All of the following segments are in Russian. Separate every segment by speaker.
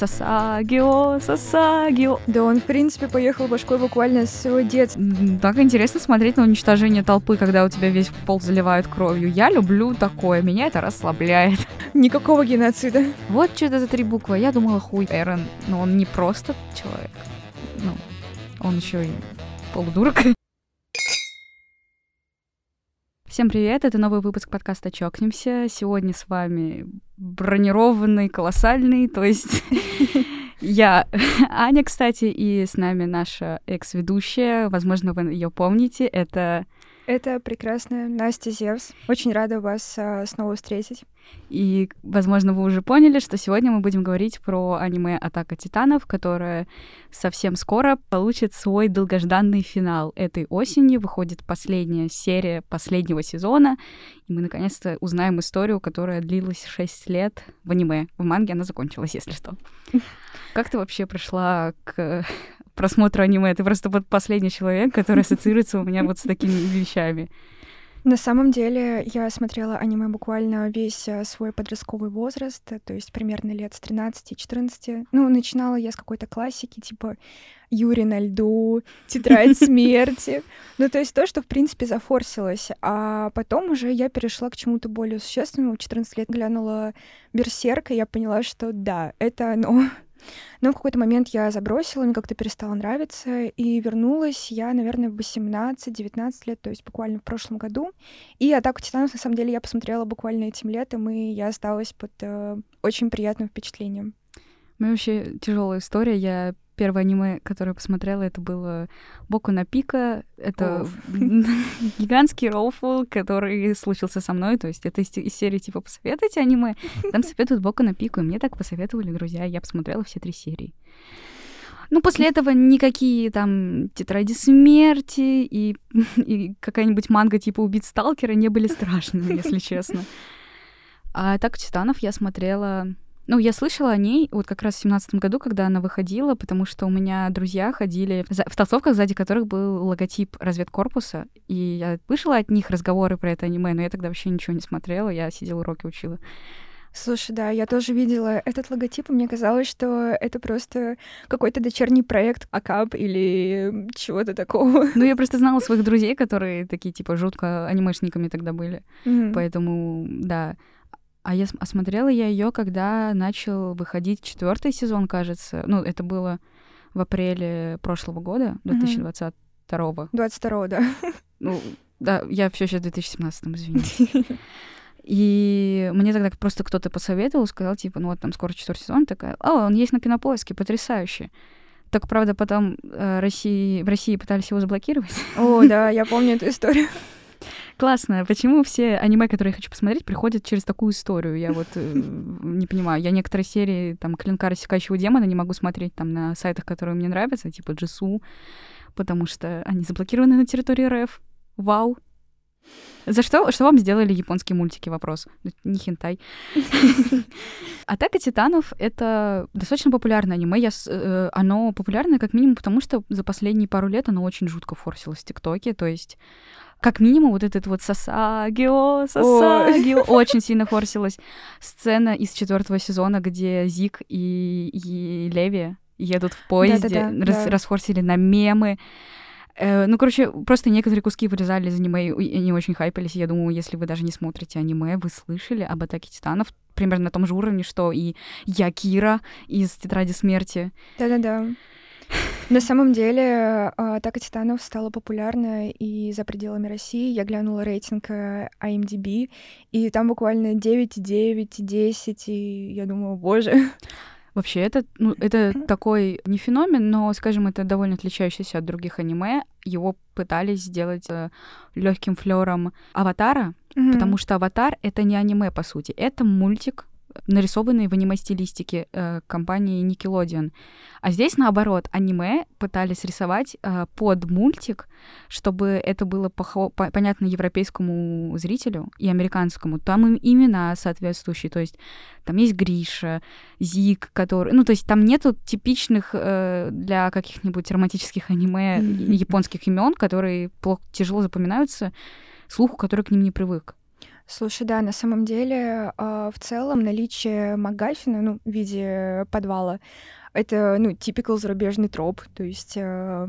Speaker 1: Сасагио, Сасагио.
Speaker 2: Да он, в принципе, поехал башкой буквально с своего детства.
Speaker 1: Так интересно смотреть на уничтожение толпы, когда у тебя весь пол заливают кровью. Я люблю такое, меня это расслабляет.
Speaker 2: Никакого геноцида.
Speaker 1: Вот что это за три буквы. Я думала, хуй Эрен. Но он не просто человек. Ну, он еще и полудурок. Всем привет, это новый выпуск подкаста «Чокнемся». Сегодня с вами бронированный, колоссальный, то есть я Аня, кстати, и с нами наша экс-ведущая, возможно, вы ее помните, это...
Speaker 2: Это прекрасная Настя Зевс. Очень рада вас а, снова встретить.
Speaker 1: И, возможно, вы уже поняли, что сегодня мы будем говорить про аниме «Атака титанов», которое совсем скоро получит свой долгожданный финал. Этой осенью выходит последняя серия последнего сезона, и мы наконец-то узнаем историю, которая длилась 6 лет в аниме. В манге она закончилась, если что. Как ты вообще пришла к просмотру аниме? Ты просто вот последний человек, который ассоциируется у меня вот с такими вещами.
Speaker 2: На самом деле я смотрела аниме буквально весь э, свой подростковый возраст, э, то есть примерно лет с 13-14. Ну, начинала я с какой-то классики, типа Юрий на льду, Тетрадь смерти. Ну, то есть то, что, в принципе, зафорсилось. А потом уже я перешла к чему-то более существенному. В 14 лет глянула Берсерк, и я поняла, что да, это оно. Но в какой-то момент я забросила, мне как-то перестало нравиться, и вернулась я, наверное, в 18-19 лет, то есть буквально в прошлом году. И «Атаку титанов», на самом деле, я посмотрела буквально этим летом, и я осталась под э, очень приятным впечатлением.
Speaker 1: У вообще тяжелая история. Я первое аниме, которое посмотрела, это было Боку на Пика. Это гигантский роуфл, который случился со мной. То есть это из, из серии типа «Посоветуйте аниме». Там советуют Боку на Пику, и мне так посоветовали друзья. Я посмотрела все три серии. Ну, после этого никакие там тетради смерти и, и какая-нибудь манга типа «Убить сталкера» не были страшными, если честно. А так «Титанов» я смотрела ну, я слышала о ней вот как раз в семнадцатом году, когда она выходила, потому что у меня друзья ходили в толстовках, сзади которых был логотип разведкорпуса, и я слышала от них разговоры про это аниме, но я тогда вообще ничего не смотрела, я сидела уроки учила.
Speaker 2: Слушай, да, я тоже видела этот логотип, и мне казалось, что это просто какой-то дочерний проект АКАП или чего-то такого.
Speaker 1: Ну, я просто знала своих друзей, которые такие, типа, жутко анимешниками тогда были. Mm-hmm. Поэтому, да. А я осмотрела я ее, когда начал выходить четвертый сезон, кажется. Ну, это было в апреле прошлого года, 2022 -го.
Speaker 2: 22 да.
Speaker 1: Ну, да, я все еще в 2017, извините. И мне тогда просто кто-то посоветовал, сказал, типа, ну вот там скоро четвертый сезон, такая, о, он есть на кинопоиске, потрясающе. Только, правда, потом э, России, в России пытались его заблокировать.
Speaker 2: О, да, я помню эту историю.
Speaker 1: Классно. Почему все аниме, которые я хочу посмотреть, приходят через такую историю? Я вот э, не понимаю. Я некоторые серии, там, Клинка рассекающего демона не могу смотреть там на сайтах, которые мне нравятся, типа Джису, потому что они заблокированы на территории РФ. Вау. За что? Что вам сделали японские мультики? Вопрос. Не хентай. Атака титанов — это достаточно популярное аниме. Я, э, оно популярное как минимум потому, что за последние пару лет оно очень жутко форсилось в ТикТоке. То есть как минимум вот этот вот Сасагио, Сасагио очень сильно форсилась. Сцена из четвертого сезона, где Зик и, и Леви едут в поезде, да, да, да, рас, да. расфорсили на мемы. Э, ну, короче, просто некоторые куски вырезали из аниме, и они очень хайпались. Я думаю, если вы даже не смотрите аниме, вы слышали об Атаке Титанов примерно на том же уровне, что и Якира из Тетради Смерти.
Speaker 2: Да-да-да. На самом деле, а, «Атака титанов» стала популярна и за пределами России. Я глянула рейтинг э, IMDb, и там буквально 9, 9, 10, и я думала, боже.
Speaker 1: Вообще, это, ну, это такой не феномен, но, скажем, это довольно отличающийся от других аниме. Его пытались сделать э, легким флером аватара, mm-hmm. потому что аватар это не аниме, по сути. Это мультик нарисованные в аниме-стилистике э, компании Nickelodeon. А здесь, наоборот, аниме пытались рисовать э, под мультик, чтобы это было по понятно европейскому зрителю и американскому. Там им имена соответствующие, то есть там есть Гриша, Зик, который... Ну, то есть там нету типичных э, для каких-нибудь романтических аниме японских имен, которые плохо, тяжело запоминаются, слуху, который к ним не привык.
Speaker 2: Слушай, да, на самом деле, э, в целом наличие Магафина, ну, в виде подвала, это, ну, типикал зарубежный троп, то есть э,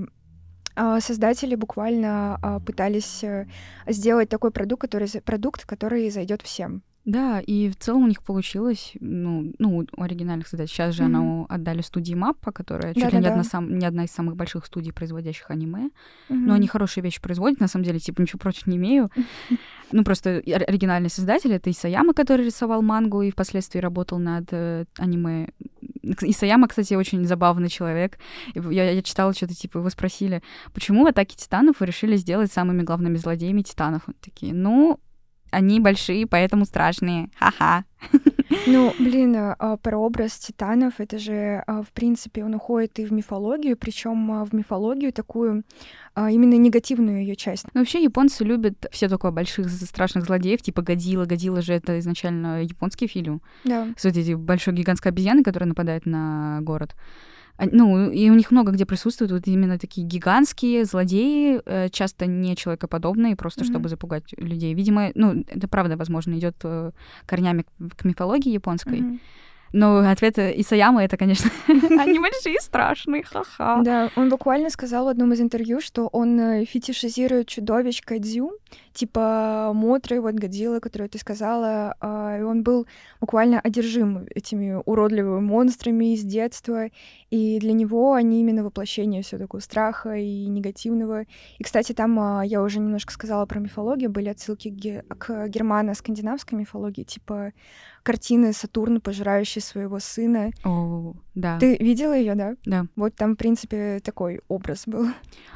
Speaker 2: а, создатели буквально а, пытались э, сделать такой продукт, который, продукт, который зайдет всем.
Speaker 1: Да, и в целом у них получилось, ну, ну у оригинальных задач. Сейчас же mm-hmm. она отдали студии Маппа, которая чуть ли не одна, сам, не одна из самых больших студий, производящих аниме. Mm-hmm. Но они хорошие вещи производят, на самом деле, типа, ничего против не имею. Ну, просто оригинальный создатель — это Исаяма, который рисовал мангу и впоследствии работал над э, аниме. Исаяма, кстати, очень забавный человек. Я, я читала что-то, типа, его спросили, почему атаки титанов вы решили сделать самыми главными злодеями титанов? Такие, ну, они большие, поэтому страшные. Ха-ха.
Speaker 2: Ну, блин, а, прообраз титанов, это же, а, в принципе, он уходит и в мифологию, причем а, в мифологию такую именно негативную ее часть.
Speaker 1: Ну, вообще японцы любят все такое больших страшных злодеев, типа Годзилла. Годзилла же это изначально японский фильм.
Speaker 2: Да.
Speaker 1: С вот большой гигантской обезьяны, которая нападает на город. Ну, и у них много где присутствуют вот именно такие гигантские злодеи, э, часто не человекоподобные, просто mm-hmm. чтобы запугать людей. Видимо, ну, это правда, возможно, идет э, корнями к мифологии японской. Mm-hmm. Но ответ Исаяма это, конечно, они большие, страшные, ха-ха.
Speaker 2: Да, он буквально сказал в одном из интервью, что он э, фетишизирует чудовищ Кадзю, типа Мотры, вот Годзилла, которую ты сказала, а, и он был буквально одержим этими уродливыми монстрами из детства, и для него они именно воплощение все такого страха и негативного. И, кстати, там а, я уже немножко сказала про мифологию, были отсылки к германо-скандинавской мифологии, типа картины Сатурна, пожирающий своего сына.
Speaker 1: О, да.
Speaker 2: Ты видела ее, да?
Speaker 1: Да.
Speaker 2: Вот там, в принципе, такой образ был.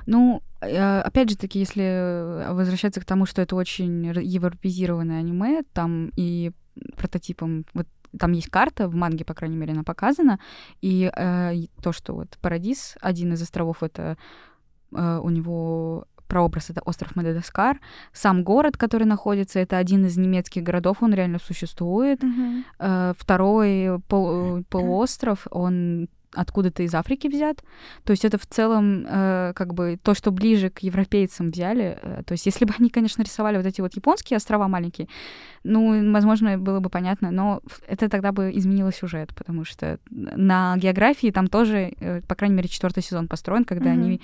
Speaker 1: Ну, э, опять же таки, если возвращаться к тому, что это очень европезированное аниме, там и прототипом вот там есть карта, в манге, по крайней мере, она показана, и э, то, что вот Парадис, один из островов, это э, у него прообраз — это остров Мадагаскар. Сам город, который находится, это один из немецких городов, он реально существует.
Speaker 2: Mm-hmm.
Speaker 1: Второй пол, полуостров, он откуда-то из Африки взят. То есть это в целом э, как бы то, что ближе к европейцам взяли. Э, то есть если бы они, конечно, рисовали вот эти вот японские острова маленькие, ну, возможно, было бы понятно, но это тогда бы изменило сюжет, потому что на географии там тоже, э, по крайней мере, четвертый сезон построен, когда mm-hmm. они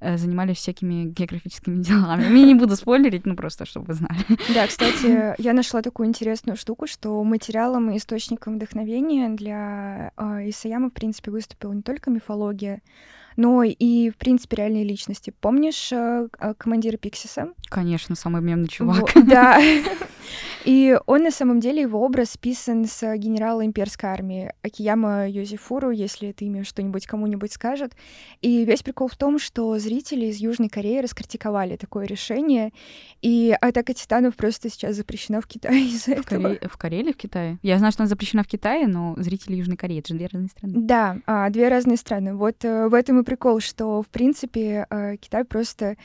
Speaker 1: занимались всякими географическими делами. Я не буду спойлерить, ну просто, чтобы вы знали.
Speaker 2: Да, кстати, я нашла такую интересную штуку, что материалом и источником вдохновения для э, Исаяма, в принципе, выступила не только мифология, но и, в принципе, реальные личности. Помнишь э, командира Пиксиса?
Speaker 1: Конечно, самый мемный чувак.
Speaker 2: Вот, да. И он, на самом деле, его образ списан с генерала имперской армии Акияма Йозефуру, если это имя что-нибудь кому-нибудь скажет. И весь прикол в том, что зрители из Южной Кореи раскритиковали такое решение, и атака титанов просто сейчас запрещена в Китае из-за
Speaker 1: в этого. Коре... В Корее или в Китае? Я знаю, что она запрещена в Китае, но зрители Южной Кореи — это же две разные страны.
Speaker 2: Да, а, две разные страны. Вот э, в этом и прикол, что, в принципе, э, Китай просто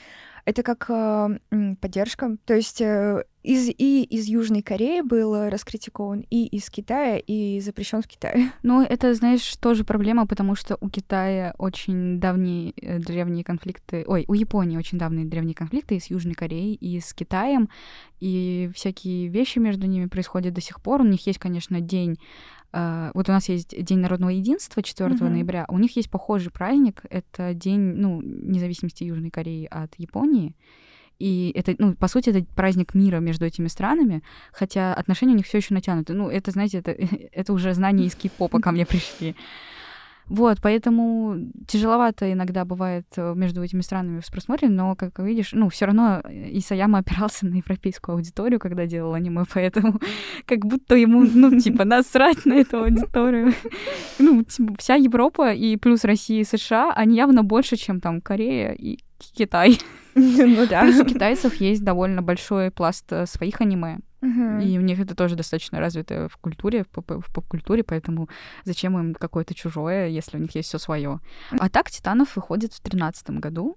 Speaker 2: это как э, поддержка. То есть э, из, и из Южной Кореи был раскритикован, и из Китая, и запрещен в Китае.
Speaker 1: Ну, это, знаешь, тоже проблема, потому что у Китая очень давние э, древние конфликты, ой, у Японии очень давние древние конфликты и с Южной Кореей, и с Китаем, и всякие вещи между ними происходят до сих пор. У них есть, конечно, день Uh, вот у нас есть День народного единства 4 mm-hmm. ноября, у них есть похожий праздник, это День ну, независимости Южной Кореи от Японии. И это, ну, по сути, это праздник мира между этими странами, хотя отношения у них все еще натянуты. Ну, это, знаете, это, это уже знания из кей-попа ко мне пришли. Вот, поэтому тяжеловато иногда бывает э, между этими странами с просмотром, но, как видишь, ну, все равно Исаяма опирался на европейскую аудиторию, когда делал аниме, поэтому как будто ему, ну, типа, насрать на эту аудиторию. Ну, типа, вся Европа и плюс Россия и США, они явно больше, чем там Корея и Китай.
Speaker 2: Ну да.
Speaker 1: Плюс у китайцев есть довольно большой пласт э, своих аниме. И у них это тоже достаточно развито в культуре, в поп-культуре, поэтому зачем им какое-то чужое, если у них есть все свое. А так Титанов выходит в тринадцатом году.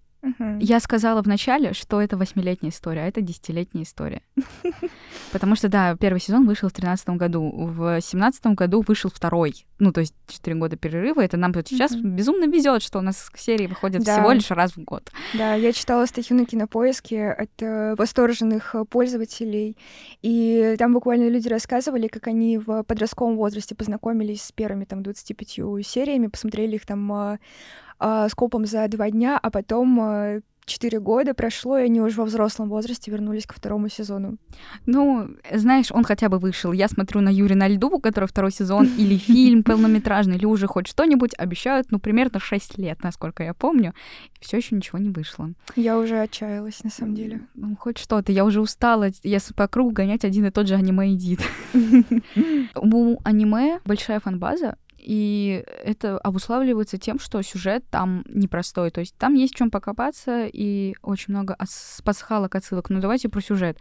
Speaker 1: Я сказала в начале, что это восьмилетняя история, а это десятилетняя история. Потому что, да, первый сезон вышел в тринадцатом году, в семнадцатом году вышел второй. Ну, то есть четыре года перерыва. Это нам вот сейчас безумно везет, что у нас серии выходят
Speaker 2: Да.
Speaker 1: всего лишь раз в год.
Speaker 2: Да, я читала статью на Кинопоиске от э, восторженных э, пользователей, и там буквально люди рассказывали, как они в подростковом возрасте познакомились с первыми там 25 сериями, посмотрели их там э, скопом за два дня, а потом э, четыре года прошло, и они уже во взрослом возрасте вернулись ко второму сезону.
Speaker 1: Ну, знаешь, он хотя бы вышел. Я смотрю на Юрия на льду, у которого второй сезон, или фильм полнометражный, или уже хоть что-нибудь обещают, ну, примерно 6 лет, насколько я помню. Все еще ничего не вышло.
Speaker 2: Я уже отчаялась, на самом деле.
Speaker 1: Ну, хоть что-то. Я уже устала. С- по кругу гонять один и тот же аниме-эдит. У аниме большая фанбаза, и это обуславливается тем, что сюжет там непростой. То есть там есть в чем покопаться, и очень много пасхалок, отсылок. Но давайте про сюжет.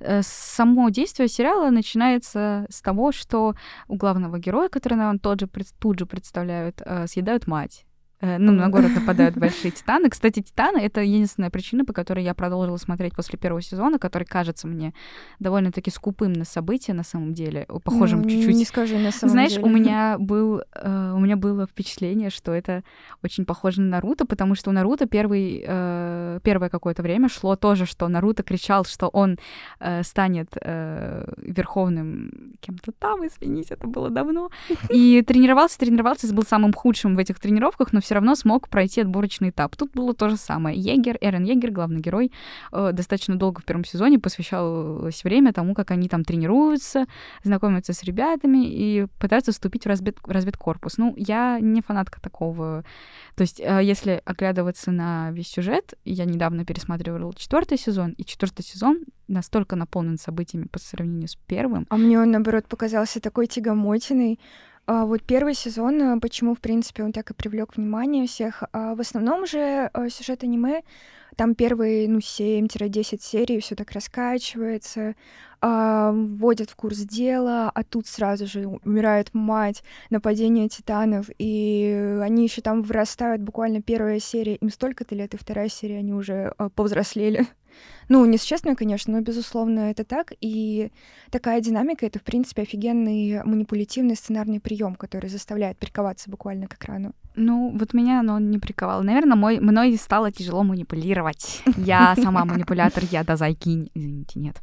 Speaker 1: Э, Само действие сериала начинается с того, что у главного героя, который нам тот же, тут же представляют, э, съедают мать. Э, Ну, на город нападают большие титаны. Кстати, титаны — это единственная причина, по которой я продолжила смотреть после первого сезона, который кажется мне довольно-таки скупым на события на самом деле, похожим
Speaker 2: Ну,
Speaker 1: чуть-чуть
Speaker 2: Не скажи, на самом
Speaker 1: знаешь,
Speaker 2: деле.
Speaker 1: у меня был, э, у меня было впечатление, что это очень похоже на Наруто, потому что у Наруто первый, э, первое какое-то время шло тоже, что Наруто кричал, что он э, станет э, верховным кем-то там, извините, это было давно, и тренировался, тренировался, был самым худшим в этих тренировках, но все равно смог пройти отборочный этап. Тут было то же самое. Егер, Эрен Егер, главный герой, э, достаточно долго в первом сезоне посвящалось время тому, как они там тренируются, знакомятся с ребятами и пытаются вступить в, развед... разведкорпус. Ну, я не фанатка такого. То есть, э, если оглядываться на весь сюжет, я недавно пересматривала четвертый сезон, и четвертый сезон настолько наполнен событиями по сравнению с первым.
Speaker 2: А мне он, наоборот, показался такой тягомотиной. А вот первый сезон, а, почему, в принципе, он так и привлек внимание всех. А в основном же а, сюжет аниме, там первые, ну, 7-10 серий, все так раскачивается, а, вводят в курс дела, а тут сразу же умирает мать, нападение титанов, и они еще там вырастают, буквально первая серия, им столько-то лет, и вторая серия, они уже а, повзрослели. Ну, не существенно, конечно, но, безусловно, это так. И такая динамика — это, в принципе, офигенный манипулятивный сценарный прием, который заставляет приковаться буквально к экрану.
Speaker 1: Ну, вот меня оно не приковало. Наверное, мой, мной стало тяжело манипулировать. Я сама манипулятор, я дозайкинь. Извините, нет.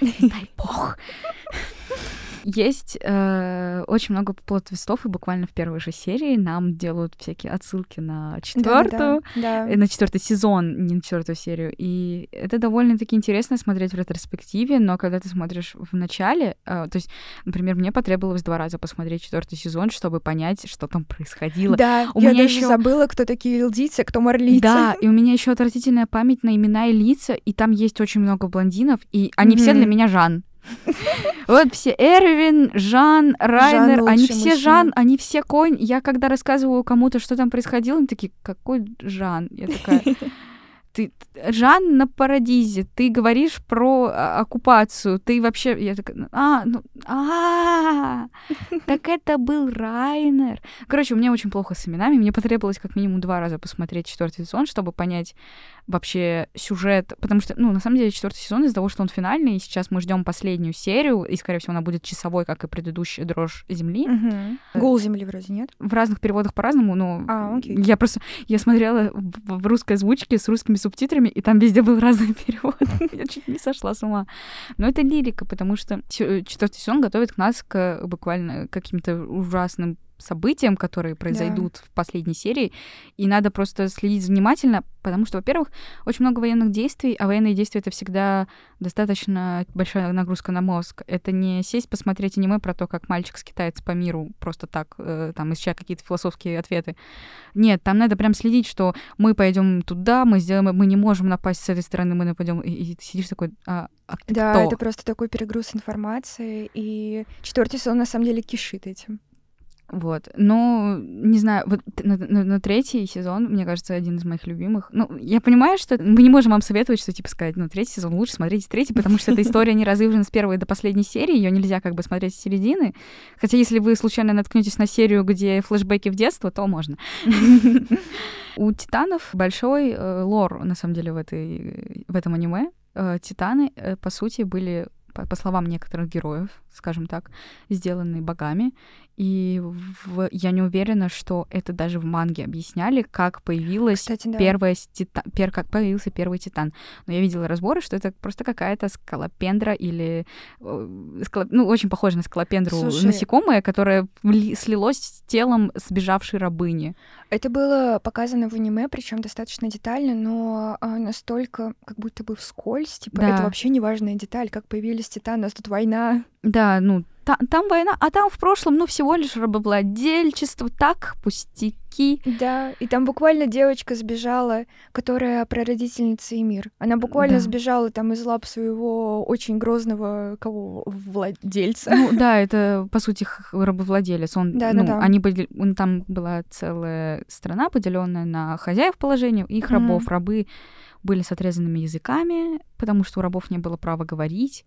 Speaker 1: Дай бог. Есть э, очень много плот-твистов, и буквально в первой же серии нам делают всякие отсылки на четвертую,
Speaker 2: Да,
Speaker 1: э, на четвертый сезон, не на четвертую серию. И это довольно-таки интересно смотреть в ретроспективе, но когда ты смотришь в начале, э, то есть, например, мне потребовалось два раза посмотреть четвертый сезон, чтобы понять, что там происходило.
Speaker 2: Да,
Speaker 1: У
Speaker 2: я
Speaker 1: меня
Speaker 2: даже
Speaker 1: ещё-
Speaker 2: забыла, кто такие илдийцы, а кто марлийцы.
Speaker 1: Да, и у меня еще отвратительная память на имена и лица, и там есть очень много блондинов, и они все
Speaker 2: Мгм.
Speaker 1: для меня Жан. Вот все Эрвин, Жан, Райнер, они
Speaker 2: лучший
Speaker 1: все
Speaker 2: мужчина.
Speaker 1: Жан, они все конь. Я когда рассказываю кому-то, что там происходило, они такие, какой Жан? Я такая, ты Жан на Парадизе, ты говоришь про а, оккупацию, ты вообще, я такая, а, ну, а, так это был Райнер. Короче, у меня очень плохо с именами, мне потребовалось как минимум два раза посмотреть четвертый сезон, чтобы понять вообще сюжет, потому что, ну, на самом деле, четвертый сезон из-за того, что он финальный, и сейчас мы ждем последнюю серию, и, скорее всего, она будет часовой, как и предыдущая дрожь земли.
Speaker 2: Мгм. Гул земли вроде нет.
Speaker 1: В разных переводах по-разному, но
Speaker 2: А, окей.
Speaker 1: я просто я смотрела в, в русской озвучке с русскими субтитрами, и там везде был разный перевод. Я чуть не сошла с ума. Но это лирика, потому что сё- четвертый сезон готовит нас к буквально каким-то ужасным событиям, которые произойдут в последней серии, и надо просто следить внимательно, потому что, во-первых, очень много военных действий, а военные действия это всегда достаточно большая нагрузка на мозг. Это не сесть посмотреть аниме про то, как мальчик скитается по миру просто так, э, там, ища какие-то философские ответы. Нет, там надо прям следить, что мы пойдем туда, мы сделаем, мы не можем напасть с этой стороны, мы нападем, и, и ты сидишь такой, а, а
Speaker 2: Да,
Speaker 1: кто?
Speaker 2: это просто такой перегруз информации, и четвертый сезон на самом деле кишит этим.
Speaker 1: Вот. Но, не знаю, вот на, на, на третий сезон, мне кажется, один из моих любимых. Ну, я понимаю, что мы не можем вам советовать, что, типа, сказать, ну, третий сезон лучше, смотрите третий, потому что эта история не разыграна с первой до последней серии, ее нельзя как бы смотреть с середины. Хотя, если вы случайно наткнетесь на серию, где флешбеки в детство, то можно. У Титанов большой э, лор, на самом деле, в, этой, в этом аниме. Э, Титаны, э, по сути, были по, словам некоторых героев, скажем так, сделанные богами. И в, я не уверена, что это даже в манге объясняли, как появилась Кстати, да. первая тита, пер, как появился первый титан. Но я видела разборы, что это просто какая-то скалопендра или скала, ну очень похоже на скалопендру Слушай, насекомое, которое слилось с телом сбежавшей рабыни.
Speaker 2: Это было показано в аниме, причем достаточно детально, но а, настолько как будто бы вскользь, типа да. это вообще не важная деталь, как появились титаны, у нас тут война.
Speaker 1: Да, ну та, там война, а там в прошлом, ну, всего лишь рабовладельчество, так, пустяки.
Speaker 2: Да, и там буквально девочка сбежала, которая прародительница Эмир. Она буквально да. сбежала там из лап своего очень грозного кого владельца.
Speaker 1: Ну, да, это, по сути, рабовладелец. Он, да, ну, да, да. Они были, он, там была целая страна, поделенная на хозяев положения, их mm-hmm. рабов. Рабы были с отрезанными языками, потому что у рабов не было права говорить.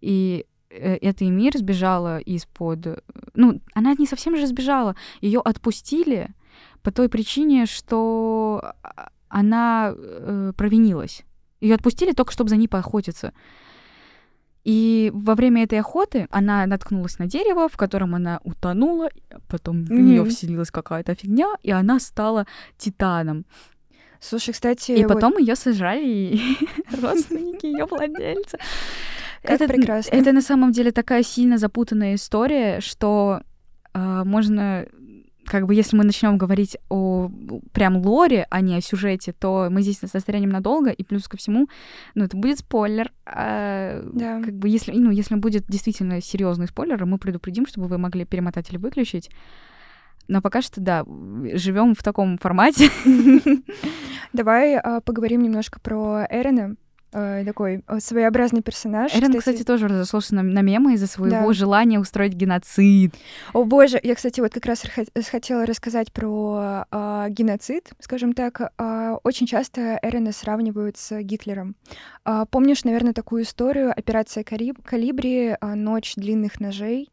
Speaker 1: И Э, эта Эмир сбежала из-под... Ну, она не совсем же сбежала. Ее отпустили по той причине, что а, она э, провинилась. Ее отпустили только, чтобы за ней поохотиться. И во время этой охоты она наткнулась на дерево, в котором она утонула, потом mm-hmm. в нее вселилась какая-то фигня, и она стала титаном.
Speaker 2: Слушай, кстати,
Speaker 1: и вот... потом ее сожрали родственники ее владельца.
Speaker 2: Как это прекрасно.
Speaker 1: Это на самом деле такая сильно запутанная история, что э, можно как бы если мы начнем говорить о прям лоре, а не о сюжете, то мы здесь застрянем надолго, и плюс ко всему, ну, это будет спойлер. А, да. Как бы если, ну, если будет действительно серьезный спойлер, мы предупредим, чтобы вы могли перемотать или выключить. Но пока что, да, живем в таком формате.
Speaker 2: Давай а, поговорим немножко про Эрена. Э, такой э, своеобразный персонаж.
Speaker 1: Эрен, кстати, кстати тоже разошелся на, на мемы из-за своего да. желания устроить геноцид.
Speaker 2: О боже, я, кстати, вот как раз хотела рассказать про э, геноцид, скажем так. Э, очень часто Эрена сравнивают с Гитлером. Э, помнишь, наверное, такую историю «Операция Калибри», «Ночь длинных ножей»?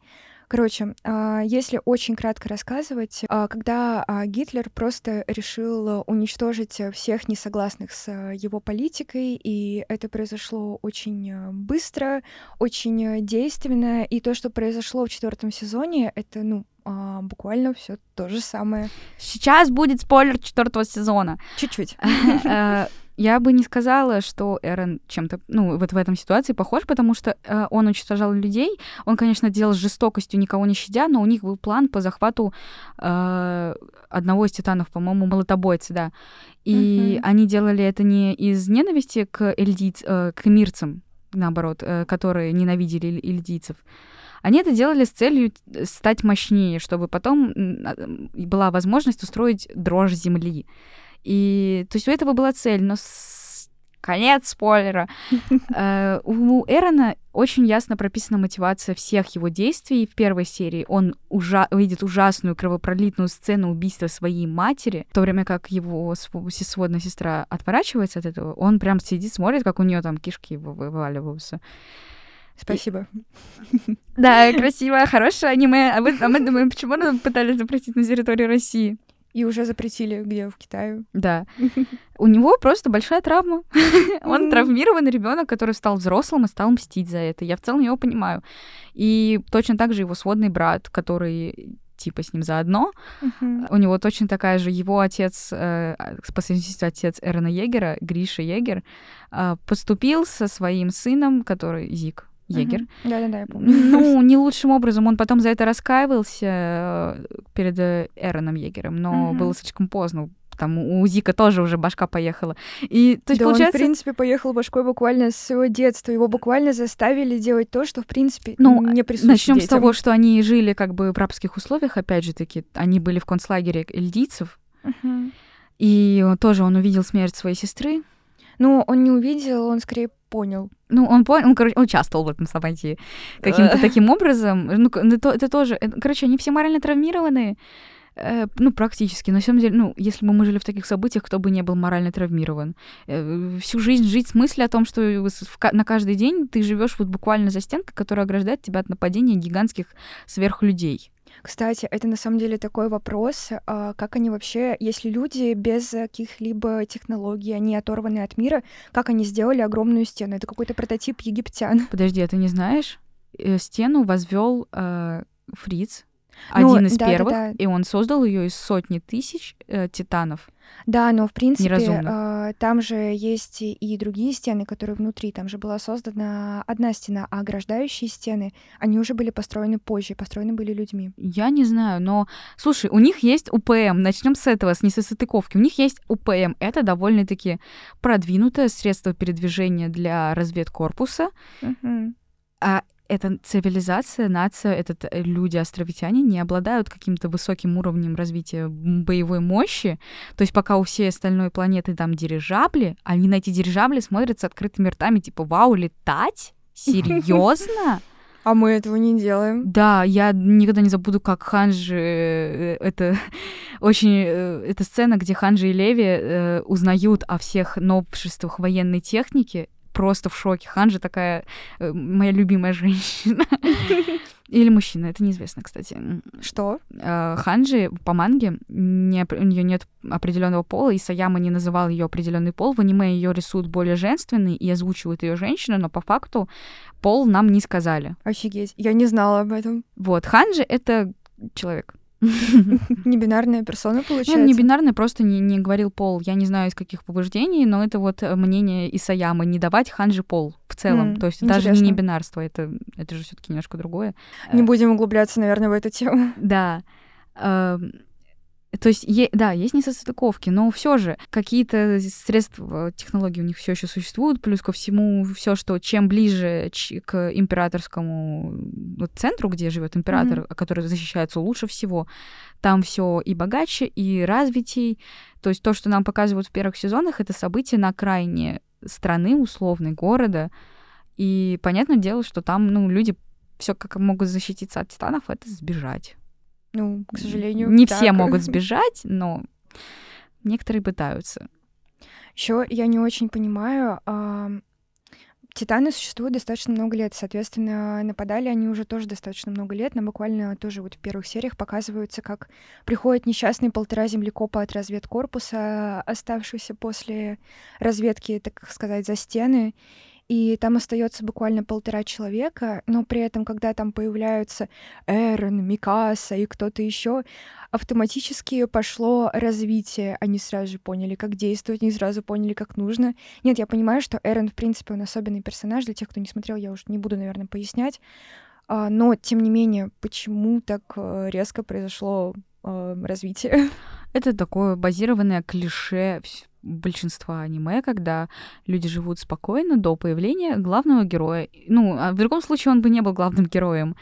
Speaker 2: Короче, а, если очень кратко рассказывать, а, когда а, Гитлер просто решил уничтожить всех несогласных с его политикой, и это произошло очень быстро, очень действенно, и то, что произошло в четвертом сезоне, это, ну, буквально все то же самое.
Speaker 1: Сейчас будет спойлер четвертого сезона.
Speaker 2: Чуть-чуть.
Speaker 1: Я бы не сказала, что Эрен чем-то, ну, вот в этом ситуации похож, потому что э, он уничтожал людей. Он, конечно, делал с жестокостью, никого не щадя, но у них был план по захвату э, одного из титанов, по-моему, молотобойца, да. И mm-hmm. они делали это не из ненависти к эльдиц, э, к мирцам, наоборот, э, которые ненавидели эльдийцев. Они это делали с целью э, стать мощнее, чтобы потом была возможность устроить дрожь земли. И, то есть у этого была цель, но с... конец спойлера. Э, у Эрона очень ясно прописана мотивация всех его действий. В первой серии он ужа... видит ужасную кровопролитную сцену убийства своей матери, в то время как его сводная сестра отворачивается от этого, он прям сидит, смотрит, как у нее там кишки вываливаются.
Speaker 2: Спасибо.
Speaker 1: Да, красивое, хорошее аниме. А мы, а мы думаем, почему нам пытались запретить на территории России?
Speaker 2: И уже запретили, где в Китае.
Speaker 1: Да. У него просто большая травма. Он травмированный ребенок, который стал взрослым и стал мстить за это. Я в целом его понимаю. И точно так же его сводный брат, который типа с ним заодно. Uh-huh. У него точно такая же его отец, э, по совместительству отец Эрна Егера, Гриша Егер, э, поступил со своим сыном, который Зик, Егер.
Speaker 2: Да-да-да, я помню.
Speaker 1: Ну, не лучшим образом. Он потом за это раскаивался э, перед э, Эроном Егером, но было слишком поздно. Там у Зика тоже уже башка поехала. И, то есть,
Speaker 2: да,
Speaker 1: получается...
Speaker 2: он, в принципе, поехал башкой буквально с своего детства. Его буквально заставили делать то, что, в принципе, ну, не присуще
Speaker 1: Начнем с того, что они жили как бы в рабских условиях, опять же таки. Они были в концлагере эльдийцев. Uh-huh. И тоже он увидел смерть своей сестры,
Speaker 2: Ну, он не увидел, он скорее понял.
Speaker 1: Ну, он понял, он, короче, участвовал в этом событии каким-то таким образом. Ну, это, это тоже... Это, короче, они все морально травмированы, э, ну, практически. На самом деле, ну, если бы мы жили в таких событиях, кто бы не был морально травмирован. Э, всю жизнь жить с мыслью о том, что на каждый день ты живешь вот буквально за стенкой, которая ограждает тебя от нападения гигантских сверхлюдей.
Speaker 2: Кстати, это на самом деле такой вопрос, а, как они вообще, если люди без каких-либо технологий, они оторваны от мира, как они сделали огромную стену? Это какой-то прототип египтян.
Speaker 1: Подожди, а ты не знаешь? Э, стену возвел э, Фриц, ну, один из да, первых, да, да. и он создал ее из сотни тысяч э, титанов.
Speaker 2: Да, но в принципе э, там же есть и другие стены, которые внутри. Там же была создана одна стена, а ограждающие стены, они уже были построены позже, построены были людьми.
Speaker 1: Я не знаю, но слушай, у них есть УПМ. Начнем с этого, с несостыковки. У них есть УПМ. Это довольно-таки продвинутое средство передвижения для разведкорпуса. Uh-huh. А эта цивилизация, нация, этот э, люди, островитяне, не обладают каким-то высоким уровнем развития боевой мощи. То есть пока у всей остальной планеты там дирижабли, они на эти дирижабли смотрят с открытыми ртами, типа, вау, летать? Серьезно?
Speaker 2: А мы этого не делаем.
Speaker 1: Да, я никогда не забуду, как Ханжи... Э, это очень... Э, это сцена, где Ханжи и Леви э, узнают о всех новшествах военной техники, просто в шоке. Ханжи такая э, моя любимая женщина. Или мужчина, это неизвестно, кстати.
Speaker 2: Что?
Speaker 1: Э, Ханжи по манге, не, у нее нет определенного пола, и Саяма не называл ее определенный пол. В аниме ее рисуют более женственный и озвучивают ее женщину, но по факту пол нам не сказали.
Speaker 2: Офигеть, я не знала об этом.
Speaker 1: Вот, Ханжи — это человек.
Speaker 2: Небинарная персона, получается?
Speaker 1: Он не бинарный, просто не, не говорил пол. Я не знаю, из каких побуждений, но это вот э, мнение Исаямы. Не давать ханжи пол в целом. Mm, То есть интересно. даже не бинарство, это, это же все таки немножко другое.
Speaker 2: Не будем углубляться, наверное, в эту тему.
Speaker 1: Да. То есть, е- да, есть несостыковки, но все же какие-то средства, технологии у них все еще существуют, плюс ко всему все, что чем ближе к императорскому вот, центру, где живет император, mm-hmm. который защищается лучше всего, там все и богаче, и развитей. То есть то, что нам показывают в первых сезонах, это события на окраине страны, условной, города. И понятное дело, что там, ну, люди все как могут защититься от титанов, это сбежать.
Speaker 2: Ну, к сожалению.
Speaker 1: Не так. все могут сбежать, но некоторые пытаются.
Speaker 2: Еще я не очень понимаю. А, Титаны существуют достаточно много лет, соответственно, нападали они уже тоже достаточно много лет, но буквально тоже вот в первых сериях показываются, как приходят несчастные полтора землекопа от разведкорпуса, оставшиеся после разведки, так сказать, за стены, и там остается буквально полтора человека, но при этом, когда там появляются Эрон, Микаса и кто-то еще, автоматически пошло развитие. Они сразу же поняли, как действовать, они сразу поняли, как нужно. Нет, я понимаю, что Эрон, в принципе, он особенный персонаж. Для тех, кто не смотрел, я уже не буду, наверное, пояснять. А, но, тем не менее, почему так э, резко произошло э, развитие?
Speaker 1: Это такое базированное клише большинства аниме, когда люди живут спокойно до появления главного героя. Ну, а в другом случае он бы не был главным героем.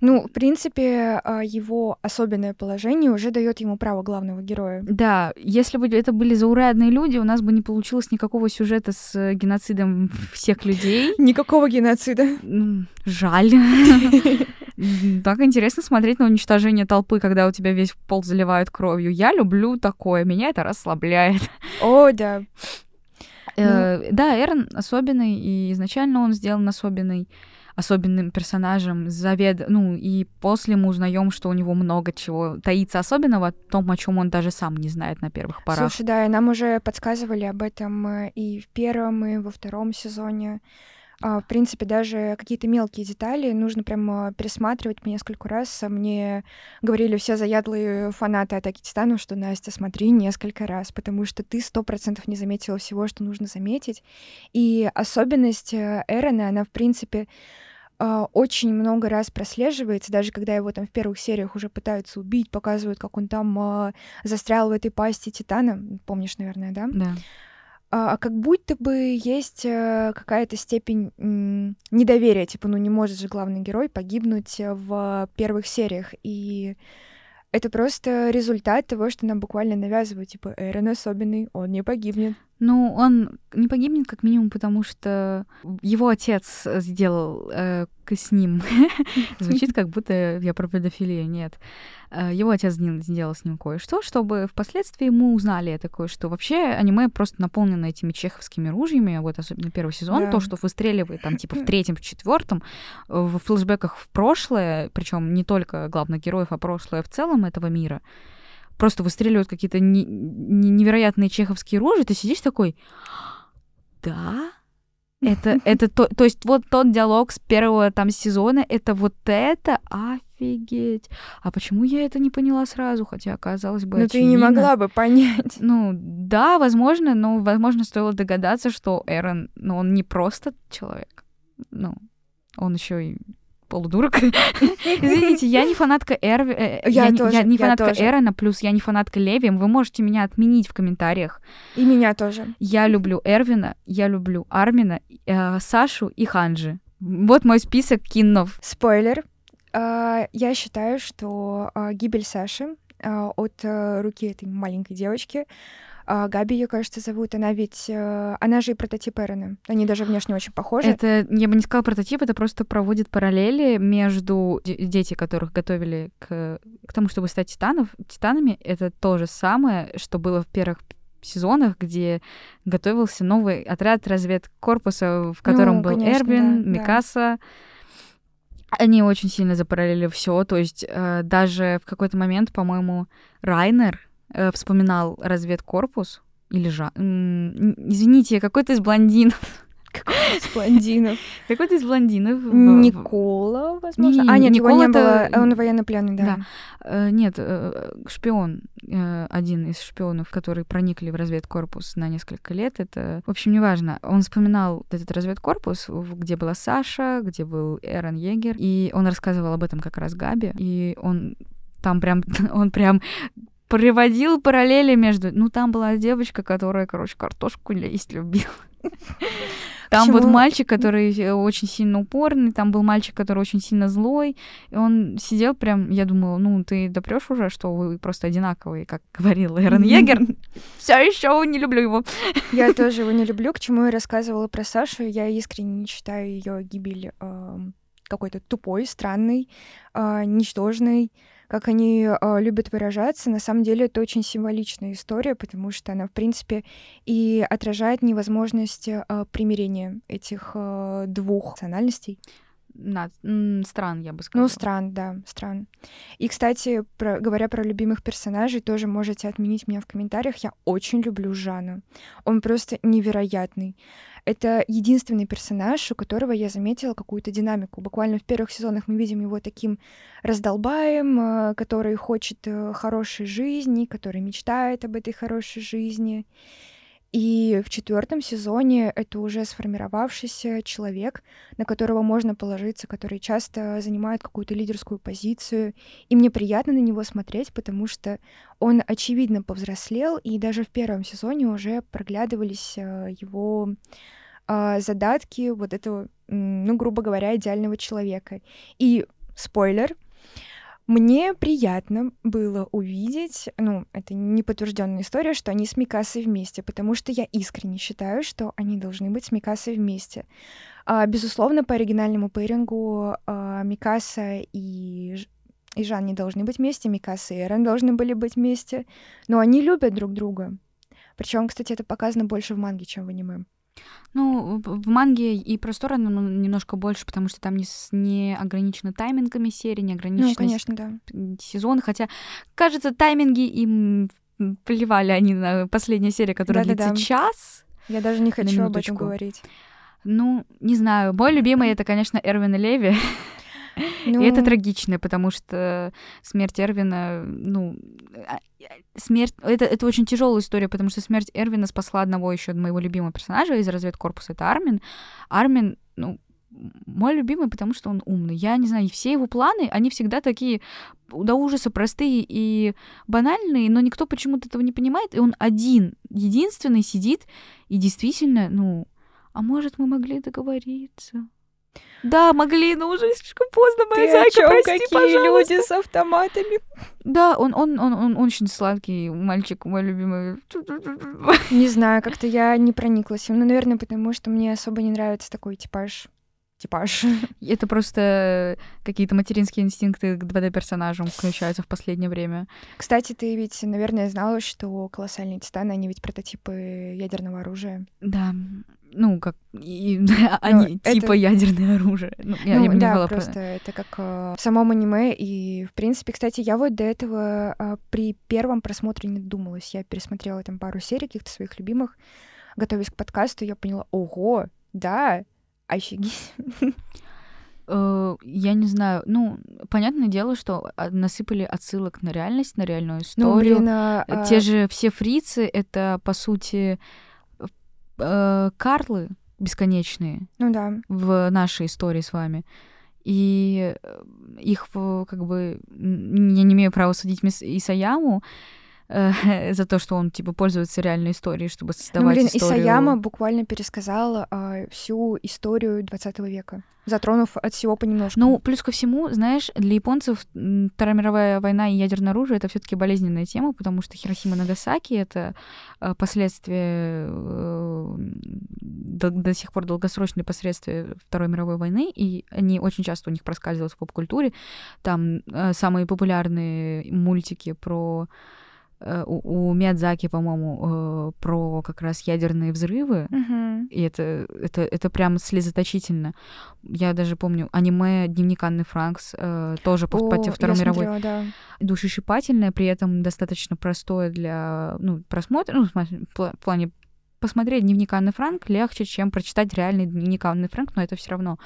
Speaker 2: Ну, в принципе, а, его особенное положение уже дает ему право главного героя.
Speaker 1: Да, если бы это были заурядные люди, у нас бы не получилось никакого сюжета с геноцидом всех людей.
Speaker 2: Никакого геноцида.
Speaker 1: Жаль. Так интересно смотреть на уничтожение толпы, когда у тебя весь пол заливают кровью. Я люблю такое, меня это расслабляет.
Speaker 2: О, да.
Speaker 1: Э, ну. Да, Эрн особенный, и изначально он сделан особенный особенным персонажем, завед... ну, и после мы узнаем, что у него много чего таится особенного, о том, о чем он даже сам не знает на первых порах.
Speaker 2: Слушай, да, и нам уже подсказывали об этом э, и в первом, и во втором сезоне. А, в принципе, даже какие-то мелкие детали нужно прямо пересматривать по несколько раз. Мне говорили все заядлые фанаты Атаки Титанов, что Настя, смотри несколько раз, потому что ты сто процентов не заметила всего, что нужно заметить. И особенность э, Эрона, она, в принципе, а, очень много раз прослеживается, даже когда его там в первых сериях уже пытаются убить, показывают, как он там застрял в этой пасти Титана, помнишь, наверное, да?
Speaker 1: Да.
Speaker 2: А, а как будто бы есть э, какая-то степень недоверия, типа, ну не может же главный герой погибнуть в первых сериях, и это просто результат того, что нам буквально навязывают, типа, Эрон особенный, он не погибнет.
Speaker 1: Ну, он не погибнет, как минимум, потому что его отец сделал э, с ним. Звучит, как будто я про педофилию. Нет. Э, его отец сделал с ним кое-что, чтобы впоследствии мы узнали это кое-что. Вообще, аниме просто наполнено этими чеховскими ружьями, вот особенно первый сезон, да. то, что выстреливает там типа в третьем, в четвертом, в флешбеках в прошлое, причем не только главных героев, а прошлое в целом этого мира просто выстреливают какие-то не, не, невероятные чеховские рожи, ты сидишь такой, да, это, это то, то есть вот тот диалог с первого там сезона, это вот это, офигеть. А почему я это не поняла сразу, хотя оказалось бы
Speaker 2: Ну ты не могла бы понять.
Speaker 1: Ну да, возможно, но возможно стоило догадаться, что Эрон, ну он не просто человек, ну он еще и полудурок. Извините, я не фанатка Эрви. Э, я, я, тоже, я не фанатка тоже. Эрона, плюс я не фанатка Леви. Вы можете меня отменить в комментариях.
Speaker 2: И меня тоже.
Speaker 1: Я люблю Эрвина, я люблю Армина, э, Сашу и Ханжи. Вот мой список кинов.
Speaker 2: Спойлер. Uh, я считаю, что uh, гибель Саши uh, от руки этой маленькой девочки а Габи ее, кажется, зовут. Она ведь... Э, она же и прототип Эрона. Они даже внешне очень похожи.
Speaker 1: Это, я бы не сказала прототип, это просто проводит параллели между дети, которых готовили к, к тому, чтобы стать титанов, титанами. Это то же самое, что было в первых сезонах, где готовился новый отряд разведкорпуса, в котором ну, был конечно, Эрвин, да, Микаса. Да. Они очень сильно запараллелили все. То есть э, даже в какой-то момент, по-моему, Райнер э, вспоминал разведкорпус или же... Извините, какой-то из блондинов.
Speaker 2: Какой из блондинов?
Speaker 1: Какой-то из блондинов.
Speaker 2: Никола, возможно. Не, а, нет, Никола его не это... было. Он военнопленный, да. да.
Speaker 1: Э, нет, э, шпион, э, один из шпионов, которые проникли в разведкорпус на несколько лет, это, в общем, неважно. Он вспоминал этот разведкорпус, где была Саша, где был Эрон Егер, и он рассказывал об этом как раз Габи, и он там прям, он прям приводил параллели между... Ну, там была девочка, которая, короче, картошку есть любила. Там Почему? вот мальчик, который э, очень сильно упорный, там был мальчик, который очень сильно злой, и он сидел прям, я думала, ну, ты допрешь уже, что вы просто одинаковые, как говорил Эрон Егер. Все еще не люблю его.
Speaker 2: Я тоже его не люблю. К чему я рассказывала про Сашу, я искренне не считаю ее гибель какой-то тупой, странной, э, ничтожной как они э, любят выражаться, на самом деле это очень символичная история, потому что она, в принципе, и отражает невозможность э, примирения этих э, двух национальностей.
Speaker 1: На, стран, я бы сказала.
Speaker 2: Ну, стран, да, стран. И, кстати, про, говоря про любимых персонажей, тоже можете отменить меня в комментариях. Я очень люблю Жанну. Он просто невероятный. Это единственный персонаж, у которого я заметила какую-то динамику. Буквально в первых сезонах мы видим его таким раздолбаем, э, который хочет э, хорошей жизни, который мечтает об этой хорошей жизни. И в четвертом сезоне это уже сформировавшийся человек, на которого можно положиться, который часто занимает какую-то лидерскую позицию. И мне приятно на него смотреть, потому что он очевидно повзрослел, и даже в первом сезоне уже проглядывались э, его а, задатки вот этого, ну, грубо говоря, идеального человека. И спойлер, мне приятно было увидеть, ну, это не подтвержденная история, что они с Микасой вместе, потому что я искренне считаю, что они должны быть с Микасой вместе. А, безусловно, по оригинальному пейрингу а, Микаса и и Жан не должны быть вместе, Микаса и Эрен должны были быть вместе, но они любят друг друга. Причем, кстати, это показано больше в манге, чем в аниме.
Speaker 1: Ну, в манге и простора ну, немножко больше, потому что там не, не ограничено таймингами серии, не ограничено
Speaker 2: ну, конечно, да.
Speaker 1: сезон, хотя, кажется, тайминги им плевали они на последнюю серию, которая да, длится да, да. час.
Speaker 2: Я даже не хочу об этом говорить.
Speaker 1: Ну, не знаю. Мой любимый это, конечно, Эрвин Леви. Ну... И это трагично, потому что смерть Эрвина, ну, а, смерть, это, это очень тяжелая история, потому что смерть Эрвина спасла одного еще моего любимого персонажа из разведкорпуса, это Армин. Армин, ну, мой любимый, потому что он умный. Я не знаю, все его планы, они всегда такие до ужаса простые и банальные, но никто почему-то этого не понимает, и он один, единственный сидит и действительно, ну, а может, мы могли договориться? Да, могли, но уже слишком поздно, моя
Speaker 2: Ты
Speaker 1: зайка,
Speaker 2: о
Speaker 1: прости,
Speaker 2: Какие
Speaker 1: пожалуйста.
Speaker 2: люди с автоматами?
Speaker 1: Да, он, он, он, он очень сладкий мальчик, мой любимый.
Speaker 2: Не знаю, как-то я не прониклась им. Ну, наверное, потому что мне особо не нравится такой типаж. Типаж.
Speaker 1: Это просто какие-то материнские инстинкты к 2D-персонажам включаются в последнее время.
Speaker 2: Кстати, ты ведь, наверное, знала, что колоссальные титаны, они ведь прототипы ядерного оружия.
Speaker 1: Да, ну, как... и- они
Speaker 2: это-
Speaker 1: типа ядерное оружие. Ну, я,
Speaker 2: ну,
Speaker 1: я
Speaker 2: да,
Speaker 1: про-
Speaker 2: просто это как э, в самом аниме. И, в принципе, кстати, я вот до этого э, при первом просмотре не думалась. Я пересмотрела там пару серий каких-то своих любимых. Готовясь к подкасту, я поняла, ого, да, офигеть.
Speaker 1: Э, Я не знаю, ну, понятное дело, что а, насыпали отсылок на реальность, на реальную
Speaker 2: Ну,
Speaker 1: историю.
Speaker 2: блин, а, а,
Speaker 1: Те же все фрицы — это, по сути, э, Карлы бесконечные
Speaker 2: ну да.
Speaker 1: в нашей истории с вами. И э, их, как бы, я не имею права судить мисс Исаяму э, за то, что он, типа, пользуется реальной историей, чтобы
Speaker 2: Ну,
Speaker 1: создавать
Speaker 2: блин,
Speaker 1: историю.
Speaker 2: Исаяма буквально пересказала а, всю историю 20 века, затронув от всего понемножку.
Speaker 1: Ну, плюс ко всему, знаешь, для японцев Вторая мировая война и ядерное оружие это все-таки болезненная тема, потому что Хиросима и Нагасаки это э, последствия э, до, до сих пор долгосрочные последствия Второй мировой войны, и они очень часто у них проскальзывают в поп-культуре. Там э, самые популярные мультики про э, у, у Миядзаки, по-моему, э, про как раз ядерные взрывы,
Speaker 2: Мгм.
Speaker 1: и это, это, это прям слезоточительно. Я даже помню аниме «Дневник Анны Франкс», э, тоже по, по
Speaker 2: О,
Speaker 1: те Второй мировой.
Speaker 2: смотрела, да.
Speaker 1: Душещипательное, при этом достаточно простое для ну, просмотра. Ну, в плане посмотреть «Дневник Анны Франк» легче, чем прочитать реальный «Дневник Анны Франк», но это все равно.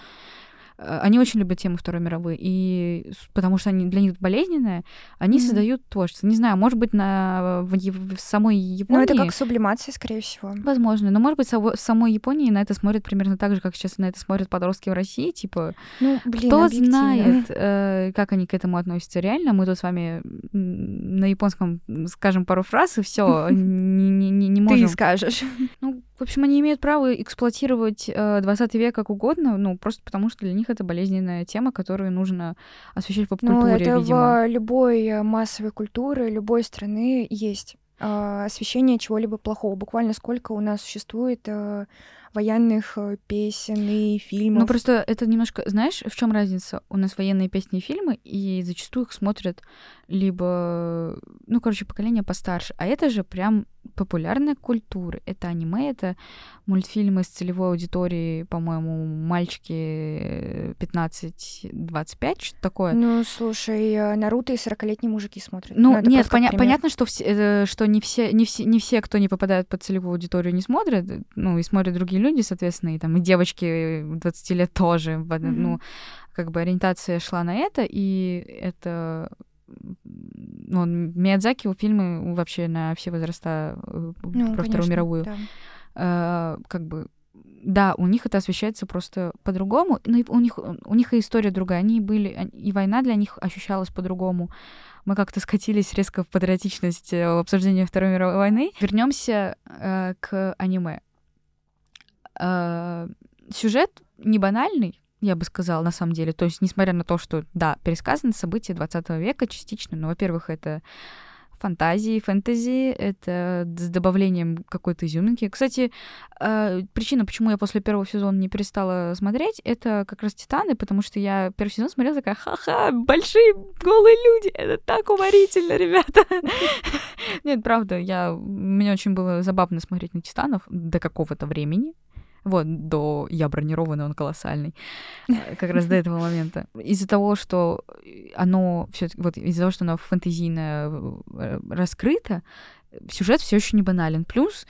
Speaker 1: Э, Они очень любят тему Второй мировой, и потому что они для них болезненная, они
Speaker 2: Мгм.
Speaker 1: создают творчество. Не знаю, может быть, на, в, в самой
Speaker 2: Ну,
Speaker 1: Японии...
Speaker 2: это как сублимация, скорее всего.
Speaker 1: Возможно, но может быть в самой Японии на это смотрят примерно так же, как сейчас на это смотрят подростки в России, типа
Speaker 2: Ну, блин,
Speaker 1: кто
Speaker 2: объективно.
Speaker 1: знает, э, как они к этому относятся реально. Мы тут с вами на японском скажем пару фраз и все, не, не
Speaker 2: Ты
Speaker 1: можем.
Speaker 2: скажешь.
Speaker 1: Ну, в общем, они имеют право эксплуатировать э, 20 век как угодно, ну просто потому что для них это болезненная тема, которую нужно освещать в
Speaker 2: Ну,
Speaker 1: поп-культуре,
Speaker 2: это
Speaker 1: видимо.
Speaker 2: в любой э, массовой культуре, любой страны есть а, освещение чего-либо плохого. Буквально сколько у нас существует э, военных э, песен и фильмов.
Speaker 1: Ну, просто это немножко... Знаешь, в чем разница? У нас военные песни и фильмы, и зачастую их смотрят либо... Ну, короче, поколение постарше. А это же прям популярная культура. Это аниме, это мультфильмы с целевой аудиторией, по-моему, мальчики э, 15-25, что такое.
Speaker 2: Ну, слушай, э, Наруто и 40-летние мужики смотрят.
Speaker 1: Ну,
Speaker 2: это
Speaker 1: нет, поня- понятно, что, все, э, что не, все, не, все, не все, кто не попадает под целевую аудиторию, не смотрят. э, Ну, и смотрят другие люди, соответственно, и там и девочки 20 лет тоже.
Speaker 2: Мгм.
Speaker 1: Ну, как бы ориентация шла на это, и это ну, Миядзаки у фильмы вообще на все возраста э,
Speaker 2: Ну,
Speaker 1: про Вторую
Speaker 2: конечно,
Speaker 1: мировую.
Speaker 2: да.
Speaker 1: Э, как бы да, у них это освещается просто по-другому, но у них у них и история другая. Они были и война для них ощущалась по-другому. Мы как-то скатились резко в патриотичность э, в обсуждении Второй мировой войны. Вернемся э, к аниме. Э, сюжет не банальный, я бы сказала, на самом деле. То есть, несмотря на то, что, да, пересказаны события 20 века частично, но, во-первых, это фантазии, фэнтези, это с добавлением какой-то изюминки. Кстати, э, причина, почему я после первого сезона не перестала смотреть, это как раз «Титаны», потому что я первый сезон смотрела такая, ха-ха, большие голые люди, это так уморительно, ребята. Нет, правда, я, мне очень было забавно смотреть на «Титанов» до какого-то времени. Вот, до «Я бронированный, он колоссальный». Как раз до этого момента. Из-за того, что оно все вот из-за того, что оно фэнтезийно э, раскрыто, сюжет все еще не банален. Плюс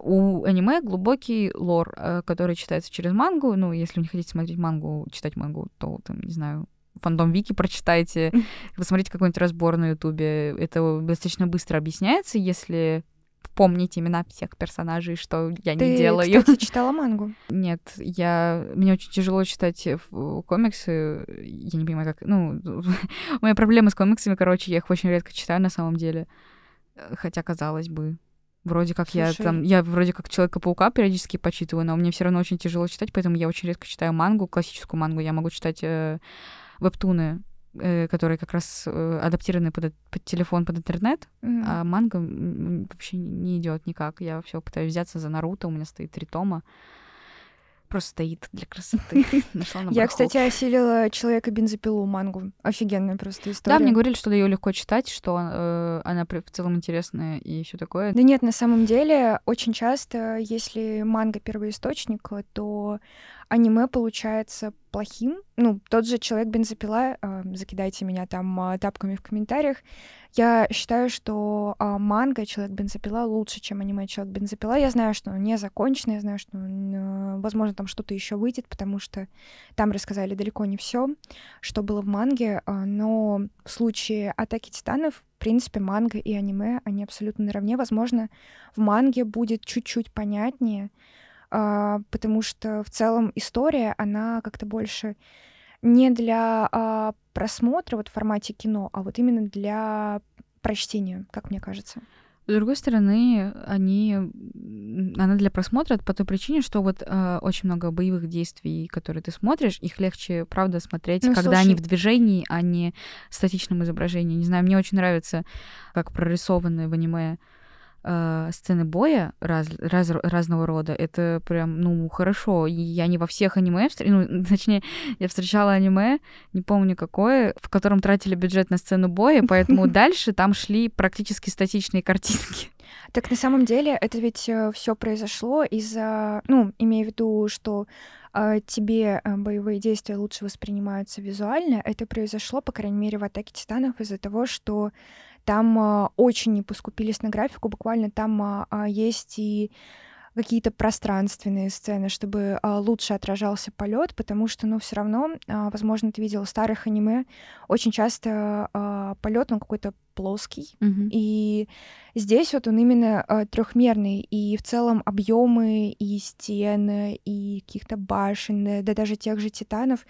Speaker 1: у аниме глубокий лор, э, который читается через мангу. Ну, если вы не хотите смотреть мангу, читать мангу, то, там, не знаю, фандом Вики прочитайте, посмотрите какой-нибудь разбор на Ютубе. Это достаточно быстро объясняется, если помнить имена всех персонажей, что я
Speaker 2: Ты,
Speaker 1: не делаю.
Speaker 2: кстати, читала мангу?
Speaker 1: Нет, я... Мне очень тяжело читать э, комиксы. Я не понимаю, как... Ну, у меня проблемы с комиксами, короче, я их очень редко читаю на самом деле. Хотя, казалось бы. Вроде как
Speaker 2: Слушай.
Speaker 1: я там, я вроде как Человека-паука периодически почитываю, но мне все равно очень тяжело читать, поэтому я очень редко читаю мангу, классическую мангу. Я могу читать э, вебтуны, которые как раз э, адаптированы под, под телефон, под интернет,
Speaker 2: М.
Speaker 1: а манга вообще не идет никак. Я все пытаюсь взяться за Наруто, у меня стоит три тома. Просто стоит для красоты. Нашла на
Speaker 2: Я, кстати, осилила человека бензопилу мангу. Офигенная просто история.
Speaker 1: Да, мне говорили, что ее легко читать, что э, она в целом интересная и все такое.
Speaker 2: Да нет, на самом деле, очень часто, если манга первоисточник, то аниме получается плохим. Ну, тот же человек бензопила, э, закидайте меня там э, тапками в комментариях. Я считаю, что э, манга Человек бензопила лучше, чем аниме Человек бензопила. Я знаю, что не закончен, я знаю, что, э, возможно, там что-то еще выйдет, потому что там рассказали далеко не все, что было в манге, э, но в случае Атаки Титанов, в принципе, манга и аниме, они абсолютно наравне. Возможно, в манге будет чуть-чуть понятнее, потому что в целом история, она как-то больше не для а, просмотра вот в формате кино, а вот именно для прочтения, как мне кажется.
Speaker 1: С другой стороны, они, она для просмотра по той причине, что вот э, очень много боевых действий, которые ты смотришь, их легче, правда, смотреть,
Speaker 2: Ну,
Speaker 1: когда они
Speaker 2: слушай.
Speaker 1: в движении, а не в статичном изображении. Не знаю, мне очень нравится, как прорисованы в аниме э, сцены боя раз, раз- разного рода. Это прям, ну, хорошо. И я не во всех аниме, встр- ну, точнее, я встречала аниме, не помню какое, в котором тратили бюджет на сцену боя, поэтому дальше там шли практически статичные картинки.
Speaker 2: Так на самом деле это ведь все произошло из-за, ну, имея в виду, что а, тебе а, боевые действия лучше воспринимаются визуально, это произошло, по крайней мере, в Атаке Титанов из-за того, что там а, очень не поскупились на графику, буквально там а, а, есть и какие-то пространственные сцены, чтобы а, лучше отражался полет, потому что, ну, все равно, а, возможно, ты видел старых аниме, очень часто полет он какой-то плоский, и здесь вот он именно э, трехмерный, и в целом объемы и стены, и каких-то башен, да даже тех же титанов,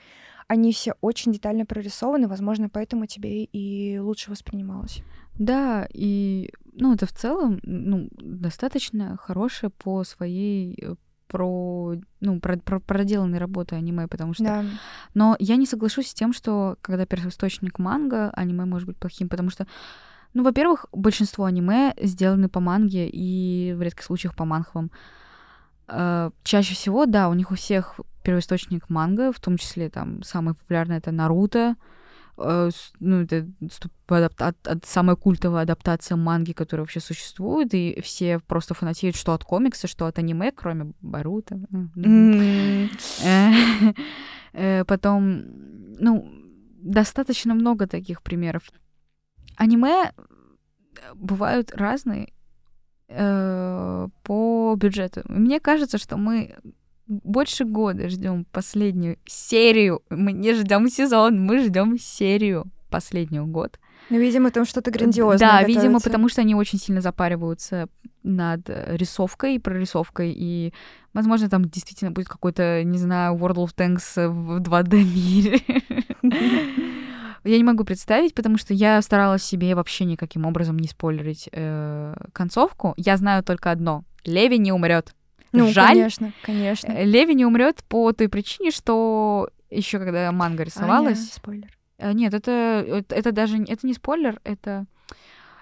Speaker 2: они все очень детально прорисованы, возможно, поэтому тебе и лучше воспринималось.
Speaker 1: Да, и ну, это в целом ну, достаточно хорошее по своей э, про, ну, про, про проделанной работы аниме, потому что...
Speaker 2: Да.
Speaker 1: Но я не соглашусь с тем, что когда первоисточник манга, аниме может быть плохим, потому что, ну, во-первых, большинство аниме сделаны по манге и в редких случаях по манхвам. Э, чаще всего, да, у них у всех первоисточник манга, в том числе там самый популярный это Наруто, ну, это адапта- от- самая культовая адаптация манги, которая вообще существует, и все просто фанатеют что от комикса, что от аниме, кроме мгм.
Speaker 2: М,
Speaker 1: Э, э, Потом, ну, достаточно много таких примеров. Аниме бывают разные э, по бюджету. Мне кажется, что мы больше года ждем последнюю серию. Мы не ждем сезон, мы ждем серию последнюю год.
Speaker 2: Ну, видимо, там что-то грандиозное
Speaker 1: Да, видимо,
Speaker 2: готовится.
Speaker 1: потому что они очень сильно запариваются над э, рисовкой, прорисовкой, и, возможно, там действительно будет какой-то, не знаю, World of Tanks в 2D мире. Я не могу представить, потому что я старалась себе вообще никаким образом не спойлерить э, концовку. Я знаю только одно. Леви не умрет.
Speaker 2: Ну,
Speaker 1: Жаль.
Speaker 2: конечно, конечно.
Speaker 1: Э, Леви не умрет по той причине, что еще когда манга
Speaker 2: Аня,
Speaker 1: рисовалась,
Speaker 2: спойлер.
Speaker 1: Э, Нет, это, это, это даже это не спойлер, это,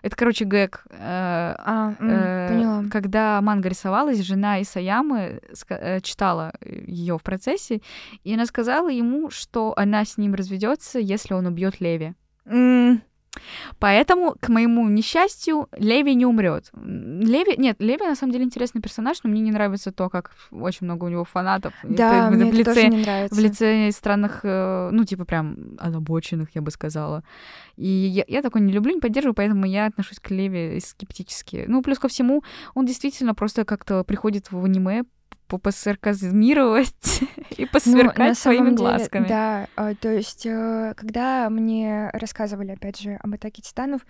Speaker 1: это короче, гэг. Э,
Speaker 2: А,
Speaker 1: э,
Speaker 2: поняла.
Speaker 1: Когда манга рисовалась, жена Исаямы читала ее в процессе, и она сказала ему, что она с ним разведется, если он убьет Леви.
Speaker 2: М,
Speaker 1: Поэтому, к моему несчастью, Леви не умрет. Леви, нет, Леви на самом деле интересный персонаж, но мне не нравится то, как очень много у него фанатов.
Speaker 2: Да,
Speaker 1: Это
Speaker 2: мне
Speaker 1: в
Speaker 2: это тоже не нравится.
Speaker 1: в лице странных, э, ну, типа прям озабоченных, я бы сказала. И я, я такой не люблю, не поддерживаю, поэтому я отношусь к Леве скептически. Ну, плюс ко всему, он действительно просто как-то приходит в аниме по- посарказмировать и
Speaker 2: Ну,
Speaker 1: посверкать
Speaker 2: на
Speaker 1: своими
Speaker 2: деле,
Speaker 1: глазками.
Speaker 2: Да, а, то есть, э, когда мне рассказывали, опять же, об атаке титанов,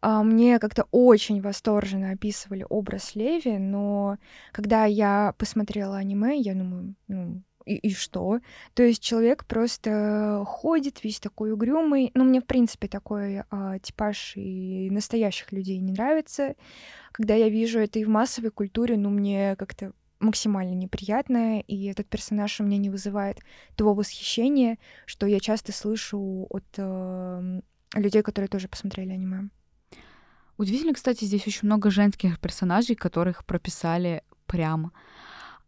Speaker 2: а, мне как-то очень восторженно описывали образ Леви, но когда я посмотрела аниме, я думаю, ну, и, и что? То есть человек просто ходит весь такой угрюмый. Ну, мне, в принципе, такой а, типаж и настоящих людей не нравится. Когда я вижу это и в массовой культуре, ну, мне как-то максимально неприятно, и этот персонаж у меня не вызывает того восхищения, что я часто слышу от э, людей, которые тоже посмотрели аниме.
Speaker 1: Удивительно, кстати, здесь очень много женских персонажей, которых прописали прямо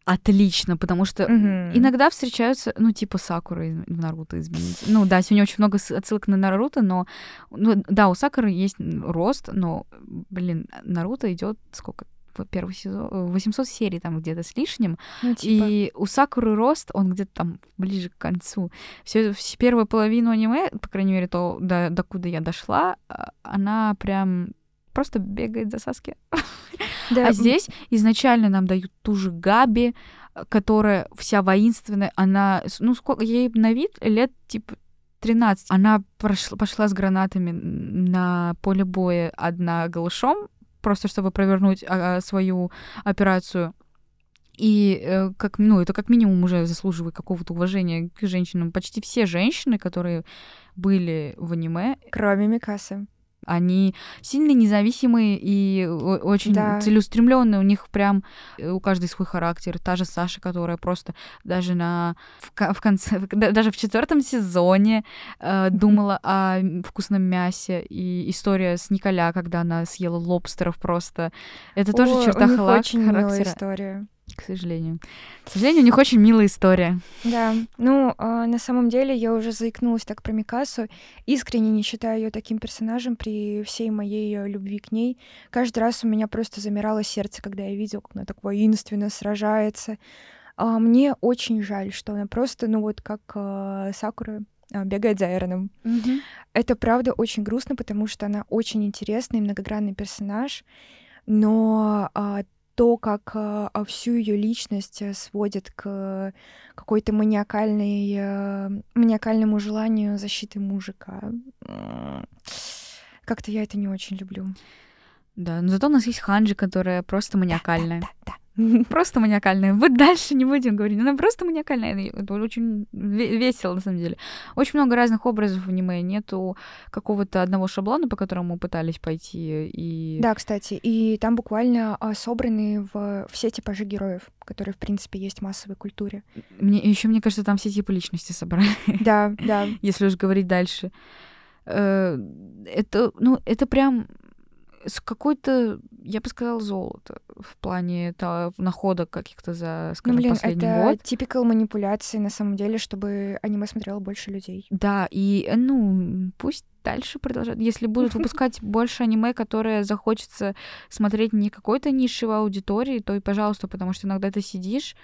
Speaker 1: отлично, потому что mm-hmm. иногда встречаются, ну, типа Сакура в Наруто, извините. Ну, да, сегодня очень много отсылок на Наруто, но, ну, да, у Сакуры есть рост, но, блин, Наруто идет сколько? Первый сезон, 800 серий там где-то с лишним, ну, типа... и у Сакуры рост, он где-то там ближе к концу. Все, первую половину аниме, по крайней мере, то, до, до куда я дошла, а, она прям просто бегает за Саски. Да. А здесь изначально нам дают ту же Габи, которая вся воинственная, она, ну, сколько, ей на вид лет, типа, 13. Она прошла, пошла с гранатами на поле боя одна голышом, просто чтобы провернуть а, свою операцию. И э, как, ну, это как минимум уже заслуживает какого-то уважения к женщинам. Почти все женщины, которые были в аниме...
Speaker 2: Кроме Микасы
Speaker 1: они сильно независимые и очень да. целеустремленные. У них прям э, у каждой свой характер. Та же Саша, которая просто даже на в, в конце, даже в четвертом сезоне э, думала о вкусном мясе. И история с Николя, когда она съела лобстеров просто. Это о, тоже черта
Speaker 2: у них очень характера. история
Speaker 1: к сожалению. К сожалению, у них очень милая история.
Speaker 2: Да, ну, э, на самом деле я уже заикнулась так про Микасу. Искренне не считаю ее таким персонажем при всей моей э, любви к ней. Каждый раз у меня просто замирало сердце, когда я видел, как она так воинственно сражается. А мне очень жаль, что она просто, ну вот как э, Сакура, э, бегает за Эроном. Mm-hmm. Это правда очень грустно, потому что она очень интересный, многогранный персонаж, но а, то, как э, всю ее личность э, сводит к какой-то маниакальной, э, маниакальному желанию защиты мужика. Как-то я это не очень люблю.
Speaker 1: Да, но зато у нас есть Ханджи, которая просто маниакальная.
Speaker 2: Да, да, да,
Speaker 1: Просто маниакальная. Вот дальше не будем говорить. Она просто маниакальная. Это очень весело, на самом деле. Очень много разных образов в аниме. Нету какого-то одного шаблона, по которому мы пытались пойти. И...
Speaker 2: Да, кстати. И там буквально а, собраны в все типажи героев, которые, в принципе, есть в массовой культуре.
Speaker 1: Мне, еще, мне кажется, там все типы личности собраны.
Speaker 2: Да, да.
Speaker 1: Если уж говорить дальше. Э, это, ну, это прям с какой-то, я бы сказала, золото в плане это, находок каких-то за, ну, скажем, ну, блин, последний
Speaker 2: это
Speaker 1: год.
Speaker 2: типикал манипуляции, на самом деле, чтобы аниме смотрело больше людей.
Speaker 1: Да, и, э, ну, пусть дальше продолжать. Если будут выпускать больше аниме, которое захочется смотреть не какой-то нишевой аудитории, то и пожалуйста, потому что иногда ты сидишь,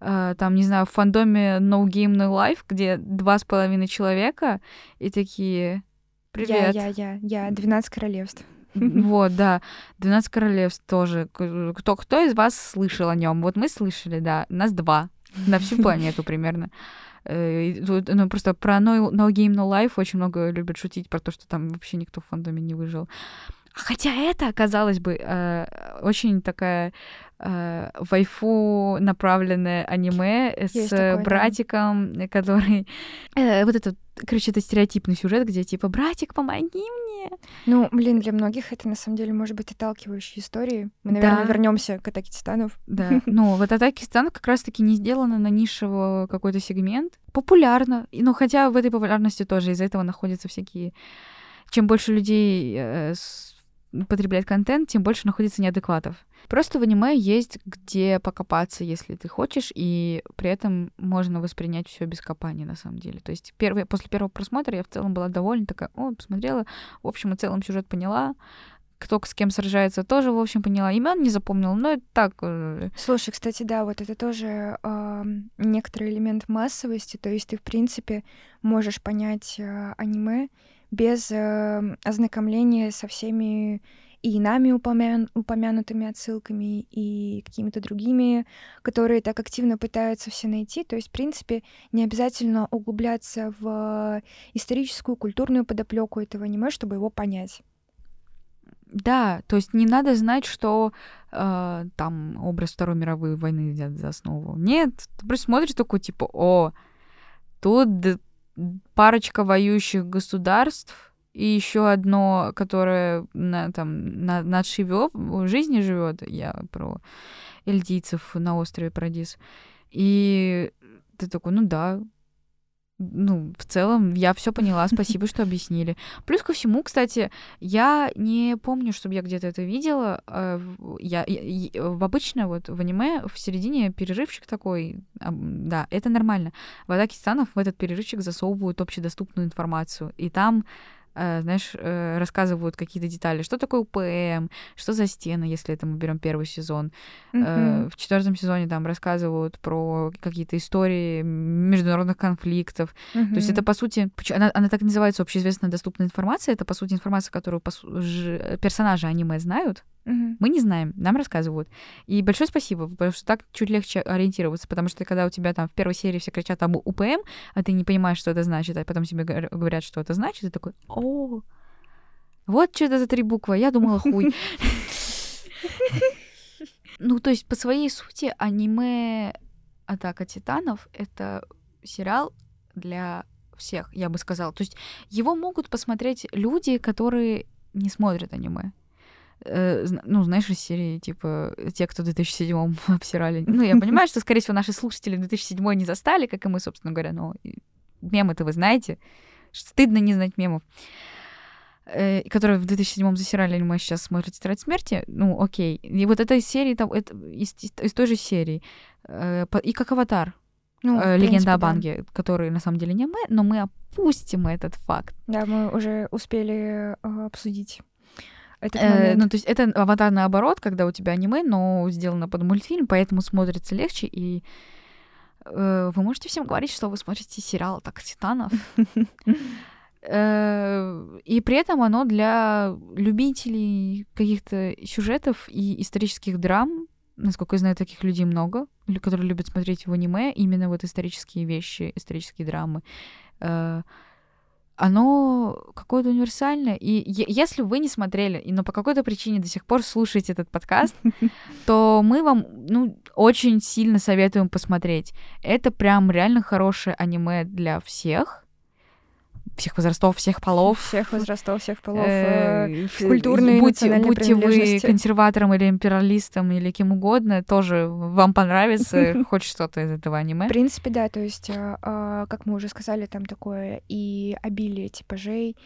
Speaker 1: Uh, там, не знаю, в фандоме No Game No Life, где два с половиной человека, и такие, привет.
Speaker 2: Я, я, я, я, 12 королевств.
Speaker 1: Вот, да. 12 королевств тоже. Кто, кто из вас слышал о нем? Вот мы слышали, да. Нас два. На всю планету примерно. Э, ну, просто про No, no Game No Life очень много любят шутить про то, что там вообще никто в фандоме не выжил. Хотя это, казалось бы, э, очень такая э, вайфу направленное аниме с такое, братиком, да. который... Э, вот этот, короче, это стереотипный сюжет, где типа «Братик, помоги мне!»
Speaker 2: Ну, блин, для многих это на самом деле может быть отталкивающей историей. Мы, наверное, да. вернемся к Атаке Титанов.
Speaker 1: Да, ну вот Атаке Титанов как раз-таки не сделано на нишевый какой-то сегмент. Популярно. Ну, хотя в этой популярности тоже из-за этого находятся всякие... Чем больше людей э, потребляет контент, тем больше находится неадекватов. Просто в аниме есть где покопаться, если ты хочешь, и при этом можно воспринять все без копания, на самом деле. То есть первый, после первого просмотра я в целом была довольна, такая, о, посмотрела, в общем и целом сюжет поняла, кто с кем сражается, тоже, в общем, поняла. Имен не запомнила, но это так. Э,
Speaker 2: Слушай, кстати, да, вот это тоже э, некоторый элемент массовости. То есть ты, в принципе, можешь понять э, аниме без э, ознакомления со всеми и нами упомя... упомянутыми отсылками, и какими-то другими, которые так активно пытаются все найти. То есть, в принципе, не обязательно углубляться в историческую, культурную подоплеку этого аниме, чтобы его понять.
Speaker 1: Да, то есть не надо знать, что э, там образ Второй мировой войны взят за основу. Нет, ты просто смотришь такой, типа, о, тут парочка воюющих государств и еще одно, которое на, там, на, на отшиве жизни живет. Я про эльдийцев на острове Парадис. И ты такой, ну да, ну, в целом, я все поняла, спасибо, что объяснили. Плюс ко всему, кстати, я не помню, чтобы я где-то это видела. Э, я, я, в обычно вот в аниме в середине перерывчик такой, да, это нормально. В Атаке Титанов в этот перерывчик засовывают общедоступную информацию. И там знаешь, э, рассказывают какие-то детали. Что такое УПМ, что за стены, если это мы берем первый сезон. Mm-hmm. В четвертом сезоне там рассказывают про какие-то истории международных конфликтов. Mm-hmm. То есть это, по сути, она, она так называется общеизвестная доступная информация. Это, по сути, информация, которую персонажи аниме знают, Угу. Мы не знаем, нам рассказывают. И большое спасибо, потому что так чуть легче ориентироваться, потому что когда у тебя там в первой серии все кричат об УПМ, а ты не понимаешь, что это значит, а потом тебе говорят, что это значит, ты такой, о, вот что это за три буквы, я думала хуй. Ну, то есть, по своей сути, аниме «Атака титанов» — это сериал для всех, я бы сказала. То есть его могут посмотреть люди, которые не смотрят аниме. Э, ну, знаешь, из серии, типа, те, кто в 2007-м обсирали. Ну, я понимаю, что, скорее всего, наши слушатели 2007 не застали, как и мы, собственно говоря, но мемы-то вы знаете. Стыдно не знать мемов э, которые в 2007-м засирали мы сейчас смотрим «Тетрадь смерти», ну, окей. И вот эта серия, там, это из, из той же серии. Э, и как «Аватар», ну, «Легенда принципе, о Банге», да. который на самом деле не мы, но мы опустим этот факт.
Speaker 2: Да, мы уже успели обсудить
Speaker 1: этот э, ну, то есть это аватар наоборот, когда у тебя аниме, но сделано под мультфильм, поэтому смотрится легче, и э, вы можете всем говорить, что вы смотрите сериал «Так Титанов». Э, и при этом оно для любителей каких-то сюжетов и исторических драм, насколько я знаю, таких людей много, которые любят смотреть в аниме именно вот исторические вещи, исторические драмы. Оно какое-то универсальное. И если вы не смотрели, но по какой-то причине до сих пор слушаете этот подкаст, то мы вам ну, очень сильно советуем посмотреть. Это прям реально хорошее аниме для всех всех возрастов, всех полов.
Speaker 2: Всех возрастов, всех полов. Э, э культурные
Speaker 1: будьте, будьте вы консерватором или империалистом или кем угодно, тоже вам понравится хоть что-то из этого аниме.
Speaker 2: В принципе, да, то есть, а, а, как мы уже сказали, там такое и обилие типажей,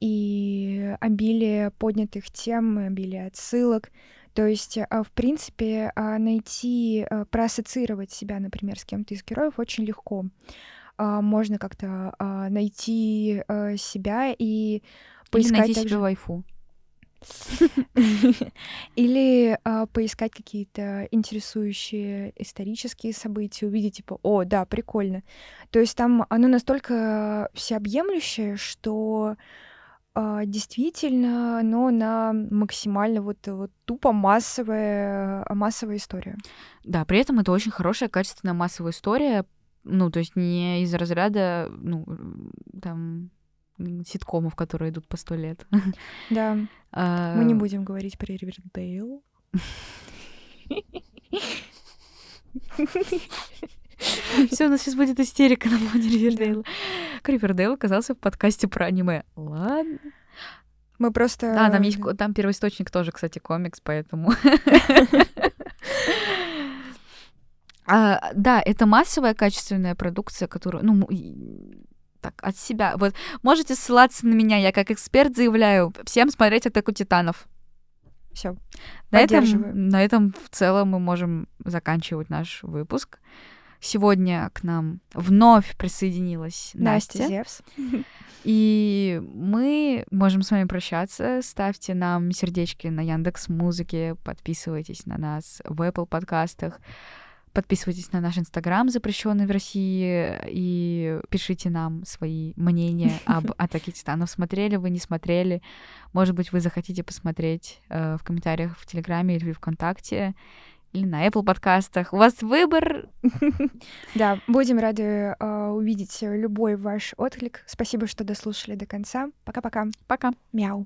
Speaker 2: и обилие поднятых тем, обилие отсылок. То есть, а, в принципе, найти, проассоциировать себя, например, с кем-то из героев очень легко. А, можно как-то а, найти а, себя и
Speaker 1: поискать... Или найти также... себе вайфу.
Speaker 2: Или а, поискать какие-то интересующие исторические события, увидеть, типа, о, да, прикольно. То есть там оно настолько всеобъемлющее, что а, действительно оно на максимально вот, вот тупо массовая, массовая история.
Speaker 1: Да, при этом это очень хорошая, качественная массовая история, ну, то есть не из разряда, ну, там, ситкомов, которые идут по сто лет.
Speaker 2: Да. А... Мы не будем говорить про Ривердейл.
Speaker 1: Все, у нас сейчас будет истерика на фоне Ривердейла. Ривердейл оказался в подкасте про аниме. Ладно.
Speaker 2: Мы просто...
Speaker 1: Да, там есть... Там первоисточник тоже, кстати, комикс, поэтому... А, да, это массовая качественная продукция, которую, ну, так, от себя. Вот можете ссылаться на меня, я как эксперт заявляю, всем смотреть «Атаку титанов».
Speaker 2: Все.
Speaker 1: На этом, на этом в целом мы можем заканчивать наш выпуск. Сегодня к нам вновь присоединилась Настя.
Speaker 2: Настя Зевс.
Speaker 1: И мы можем с вами прощаться. Ставьте нам сердечки на Яндекс Музыке, подписывайтесь на нас в Apple подкастах. Подписывайтесь на наш Инстаграм, запрещенный в России, и пишите нам свои мнения об Атаке Титанов. Смотрели вы, не смотрели? Может быть, вы захотите посмотреть э, в комментариях в Телеграме или ВКонтакте или на Apple подкастах. У вас выбор.
Speaker 2: Да, будем рады э, увидеть любой ваш отклик. Спасибо, что дослушали до конца. Пока-пока.
Speaker 1: Пока.
Speaker 2: Мяу.